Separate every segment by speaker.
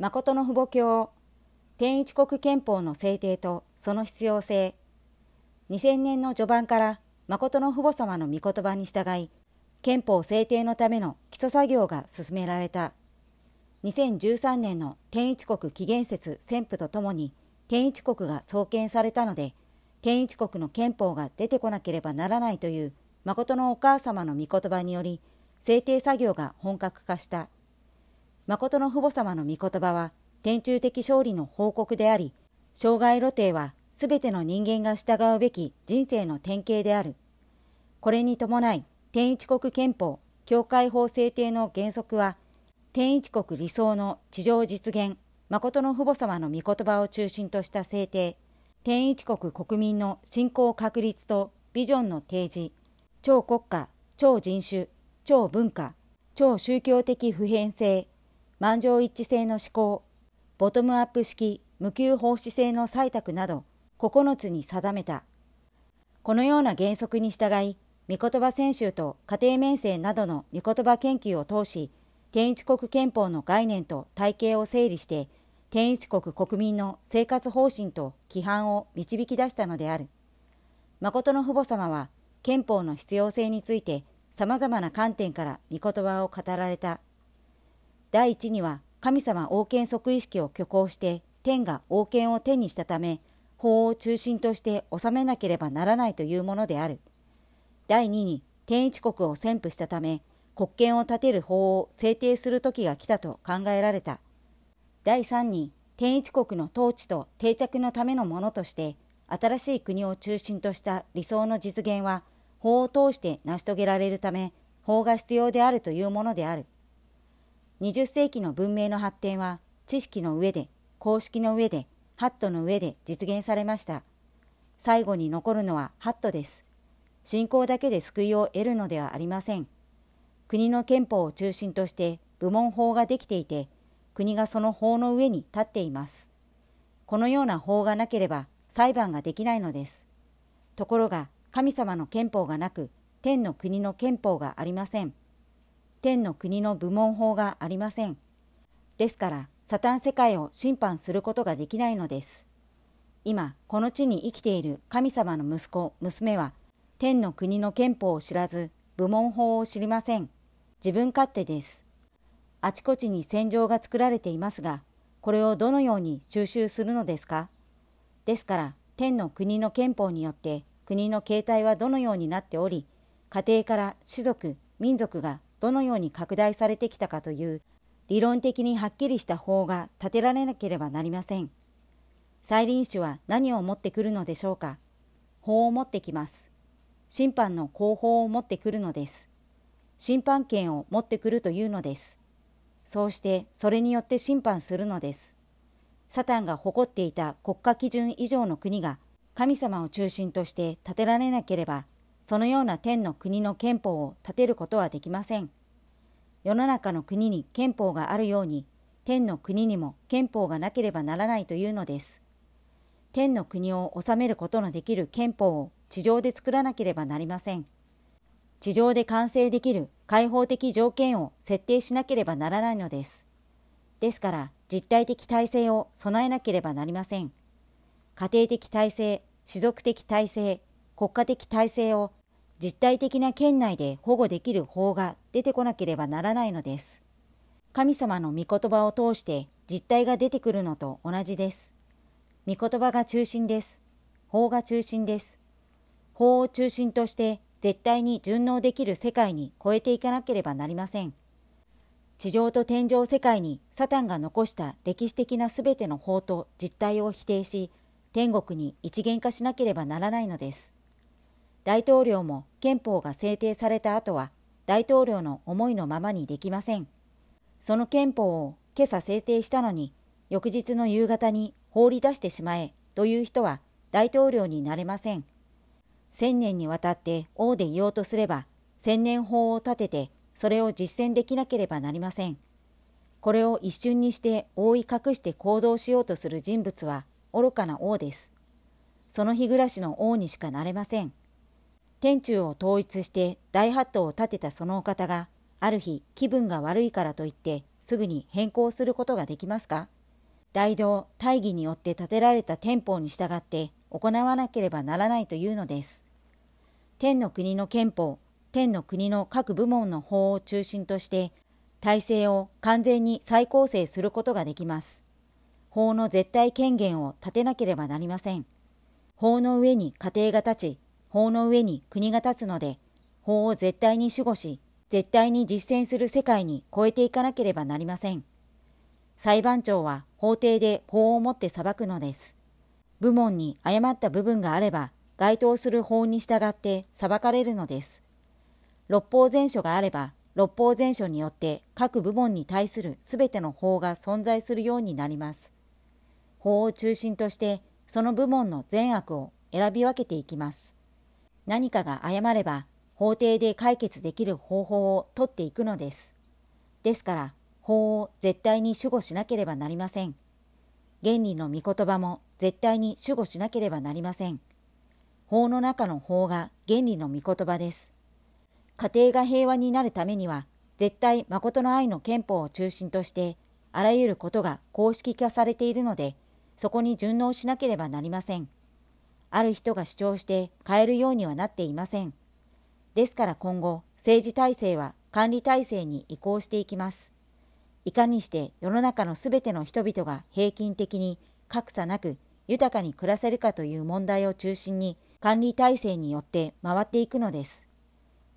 Speaker 1: 誠の父母教天一国憲法の制定とその必要性。2000年の序盤から誠の父母様の御言葉に従い憲法制定のための基礎作業が進められた。2013年の天一国紀元節宣布とともに天一国が創建されたので天一国の憲法が出てこなければならないという誠のお母様の御言葉により制定作業が本格化した。誠の父母様の御言葉は天中的勝利の報告であり障害露呈はすべての人間が従うべき人生の典型である。これに伴い天一国憲法教会法制定の原則は天一国理想の地上実現誠の父母様の御言葉を中心とした制定天一国国民の信仰確立とビジョンの提示超国家超人種超文化超宗教的普遍性満場一致性の思考ボトムアップ式無給奉仕制の採択など9つに定めたこのような原則に従い御言葉選集と家庭面生などの御言葉研究を通し、天一国憲法の概念と体系を整理して、天一国国民の生活方針と規範を導き出したのである。誠の父母様は、憲法の必要性について様々な観点から御言葉を語られた。第一には、神様王権即意識を虚構して、天が王権を天にしたため、法を中心として治めなければならないというものである。第2に天一国を宣布したため国権を立てる法を制定する時が来たと考えられた第3に天一国の統治と定着のためのものとして新しい国を中心とした理想の実現は法を通して成し遂げられるため法が必要であるというものである20世紀の文明の発展は知識の上で公式の上でハットの上で実現されました最後に残るのはハットです信仰だけで救いを得るのではありません。国の憲法を中心として部門法ができていて、国がその法の上に立っています。このような法がなければ裁判ができないのです。ところが神様の憲法がなく、天の国の憲法がありません。天の国の部門法がありません。ですから、サタン世界を審判することができないのです。今、この地に生きている神様の息子、娘は、天の国の憲法を知らず、部門法を知りません。自分勝手です。あちこちに戦場が作られていますが、これをどのように収集するのですか？ですから、天の国の憲法によって国の形態はどのようになっており、家庭から種族、民族がどのように拡大されてきたかという理論的にはっきりした法が立てられなければなりません。再臨主は何を持ってくるのでしょうか法を持ってきます。審判の後方を持ってくるのです。審判権を持ってくるというのです。そうしてそれによって審判するのです。サタンが誇っていた国家基準以上の国が神様を中心として建てられなければ、そのような天の国の憲法を立てることはできません。世の中の国に憲法があるように、天の国にも憲法がなければならないというのです。天の国を治めることのできる憲法を地上で作らなければなりません。地上で完成できる開放的条件を設定しなければならないのです。ですから実体的体制を備えなければなりません。家庭的体制、種族的体制、国家的体制を実体的な圏内で保護できる法が出てこなければならないのです。神様の御言葉を通して実体が出てくるのと同じです。御言葉が中心です。法が中心です。法を中心として絶対に順応できる世界に超えていかなければなりません。地上と天上世界にサタンが残した歴史的なすべての法と実態を否定し、天国に一元化しなければならないのです。大統領も憲法が制定された後は、大統領の思いのままにできません。その憲法を今朝制定したのに、翌日の夕方に放り出してしまえという人は大統領になれません。千年にわたって王でいようとすれば、千年法を立てて、それを実践できなければなりません。これを一瞬にして覆い隠して行動しようとする人物は愚かな王です。その日暮らしの王にしかなれません。天中を統一して大ハットを立てたそのお方が、ある日気分が悪いからといって、すぐに変更することができますか？大道大義によって建てられた天法に従って行わなければならないというのです。天の国の憲法、天の国の各部門の法を中心として、体制を完全に再構成することができます。法の絶対権限を立てなければなりません。法の上に家庭が立ち、法の上に国が立つので、法を絶対に守護し、絶対に実践する世界に超えていかなければなりません。裁判長は法廷で法をもって裁くのです。部門に誤った部分があれば、該当する法に従って裁かれるのです。六法全書があれば、六法全書によって各部門に対するすべての法が存在するようになります。法を中心として、その部門の善悪を選び分けていきます。何かが誤れば、法廷で解決できる方法を取っていくのです。ですから、法を絶対に守護しなければなりません。原理の御言葉も絶対に守護しなければなりません。法の中の法が原理の御言葉です。家庭が平和になるためには、絶対誠の愛の憲法を中心として、あらゆることが公式化されているので、そこに順応しなければなりません。ある人が主張して変えるようにはなっていません。ですから今後、政治体制は管理体制に移行していきます。いかにして世の中のすべての人々が平均的に格差なく豊かに暮らせるかという問題を中心に管理体制によって回っていくのです。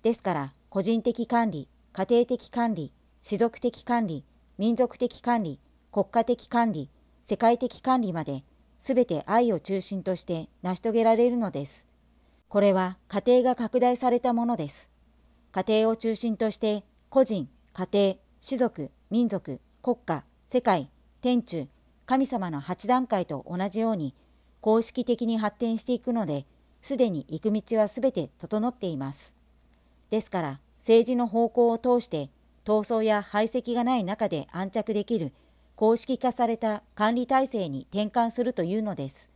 Speaker 1: ですから個人的管理、家庭的管理、士族的管理、民族的管理、国家的管理、世界的管理まで全て愛を中心として成し遂げられるのです。これは家庭が拡大されたものです。家庭を中心として個人、家庭、士族、民族、国家、世界、天中、神様の8段階と同じように公式的に発展していくので、すでに行く道はすべて整っています。ですから、政治の方向を通して闘争や排斥がない中で安着できる公式化された管理体制に転換するというのです。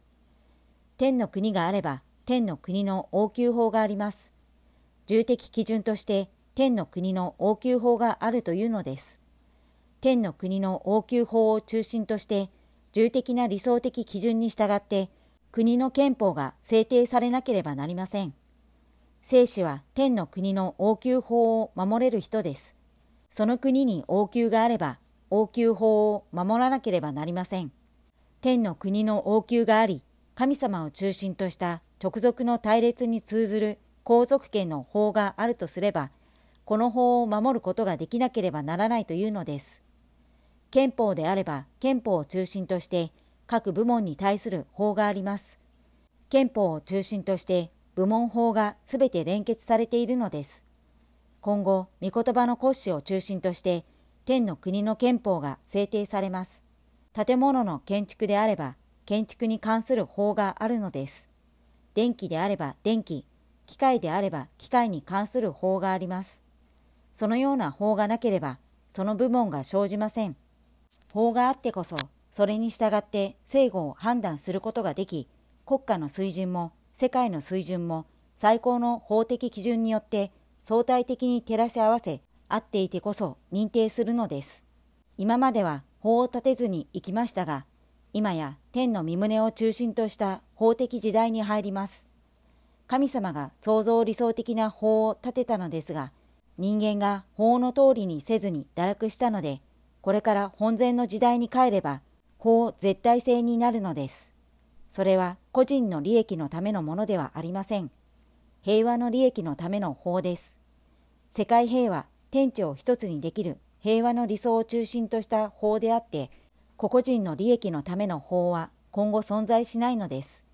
Speaker 1: 天の国があれば天の国の応急法があります。重的基準として天の国の応急法があるというのです。天の国の応急法を中心として、重的な理想的基準に従って、国の憲法が制定されなければなりません。聖子は天の国の応急法を守れる人です。その国に応急があれば、応急法を守らなければなりません。天の国の応急があり、神様を中心とした直属の隊列に通ずる皇族権の法があるとすれば、この法を守ることができなければならないというのです。憲法であれば憲法を中心として各部門に対する法があります。憲法を中心として部門法がすべて連結されているのです。今後、御言葉の骨子を中心として天の国の憲法が制定されます。建物の建築であれば建築に関する法があるのです。電気であれば電気、機械であれば機械に関する法があります。そのような法がなければ、その部門が生じません。法があってこそ、それに従って正誤を判断することができ、国家の水準も世界の水準も最高の法的基準によって相対的に照らし合わせ、合っていてこそ認定するのです。今までは法を立てずに行きましたが、今や天の身旨を中心とした法的時代に入ります。神様が創造理想的な法を立てたのですが、人間が法の通りにせずに堕落したので、これから本然の時代に帰れば、法絶対性になるのです。それは個人の利益のためのものではありません。平和の利益のための法です。世界平和、天地を一つにできる平和の理想を中心とした法であって、個々人の利益のための法は今後存在しないのです。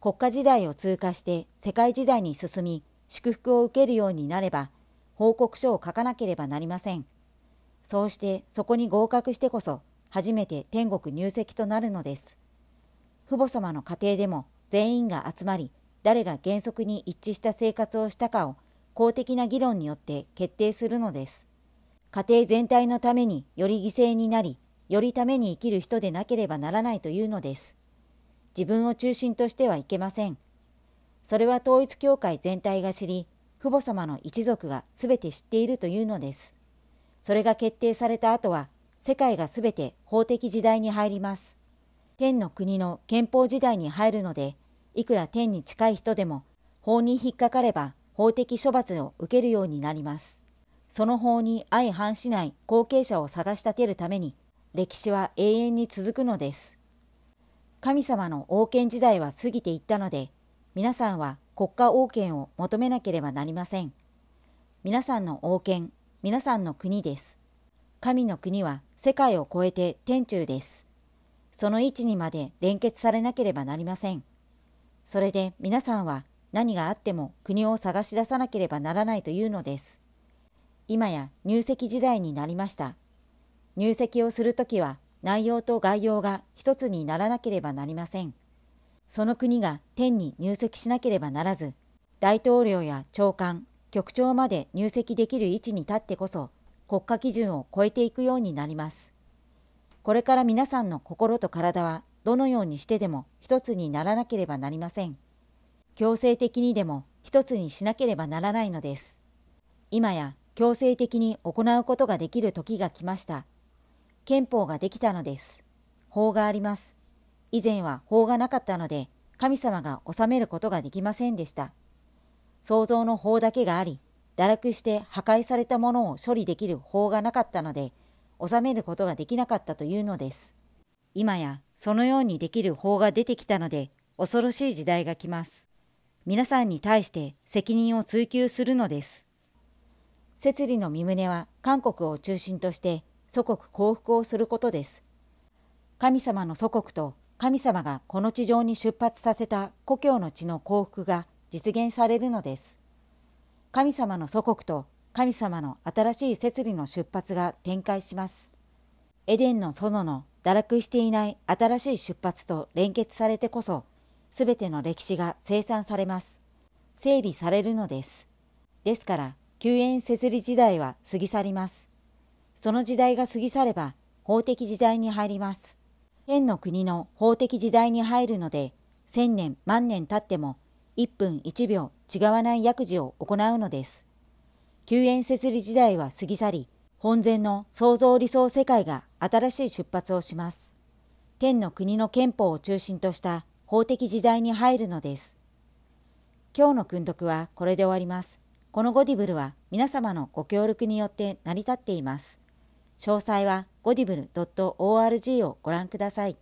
Speaker 1: 国家時代を通過して世界時代に進み、祝福を受けるようになれば、報告書を書かなければなりません。そうしてそこに合格してこそ初めて天国入籍となるのです。父母様の家庭でも全員が集まり、誰が原則に一致した生活をしたかを公的な議論によって決定するのです。家庭全体のためにより犠牲になり、よりために生きる人でなければならないというのです。自分を中心としてはいけません。それは統一教会全体が知り、父母様の一族が全て知っているというのです。それが決定された後は世界がすべて法的時代に入ります。天の国の憲法時代に入るので、いくら天に近い人でも法に引っかかれば法的処罰を受けるようになります。その法に相反しない後継者を探し立てるために歴史は永遠に続くのです。神様の王権時代は過ぎていったので、皆さんは国家王権を求めなければなりません。皆さんの王権、皆さんの国です。神の国は世界を超えて天中です。その位置にまで連結されなければなりません。それで皆さんは何があっても国を探し出さなければならないというのです。今や入籍時代になりました。入籍をするときは内容と概要が一つにならなければなりません。その国が天に入籍しなければならず、大統領や長官、局長まで入籍できる位置に立ってこそ、国家基準を超えていくようになります。これから皆さんの心と体はどのようにしてでも一つにならなければなりません。強制的にでも一つにしなければならないのです。今や強制的に行うことができる時が来ました。憲法ができたのです。法があります。以前は法がなかったので、神様が治めることができませんでした。創造の法だけがあり、堕落して破壊されたものを処理できる法がなかったので、治めることができなかったというのです。今やそのようにできる法が出てきたので、恐ろしい時代が来ます。皆さんに対して責任を追及するのです。摂理の身旨は韓国を中心として祖国降伏をすることです。神様の祖国と神様がこの地上に出発させた故郷の地の幸福が実現されるのです。神様の祖国と神様の新しい摂理の出発が展開します。エデンの園の堕落していない新しい出発と連結されてこそ、すべての歴史が生産されます。整備されるのです。ですから、救援設理時代は過ぎ去ります。その時代が過ぎ去れば、法的時代に入ります。天の国の法的時代に入るので、千年万年経っても、一分一秒違わない薬事を行うのです。救援設理時代は過ぎ去り、本然の創造理想世界が新しい出発をします。天の国の憲法を中心とした法的時代に入るのです。今日の訓読はこれで終わります。このゴディブルは皆様のご協力によって成り立っています。詳細はゴディブル .org をご覧ください。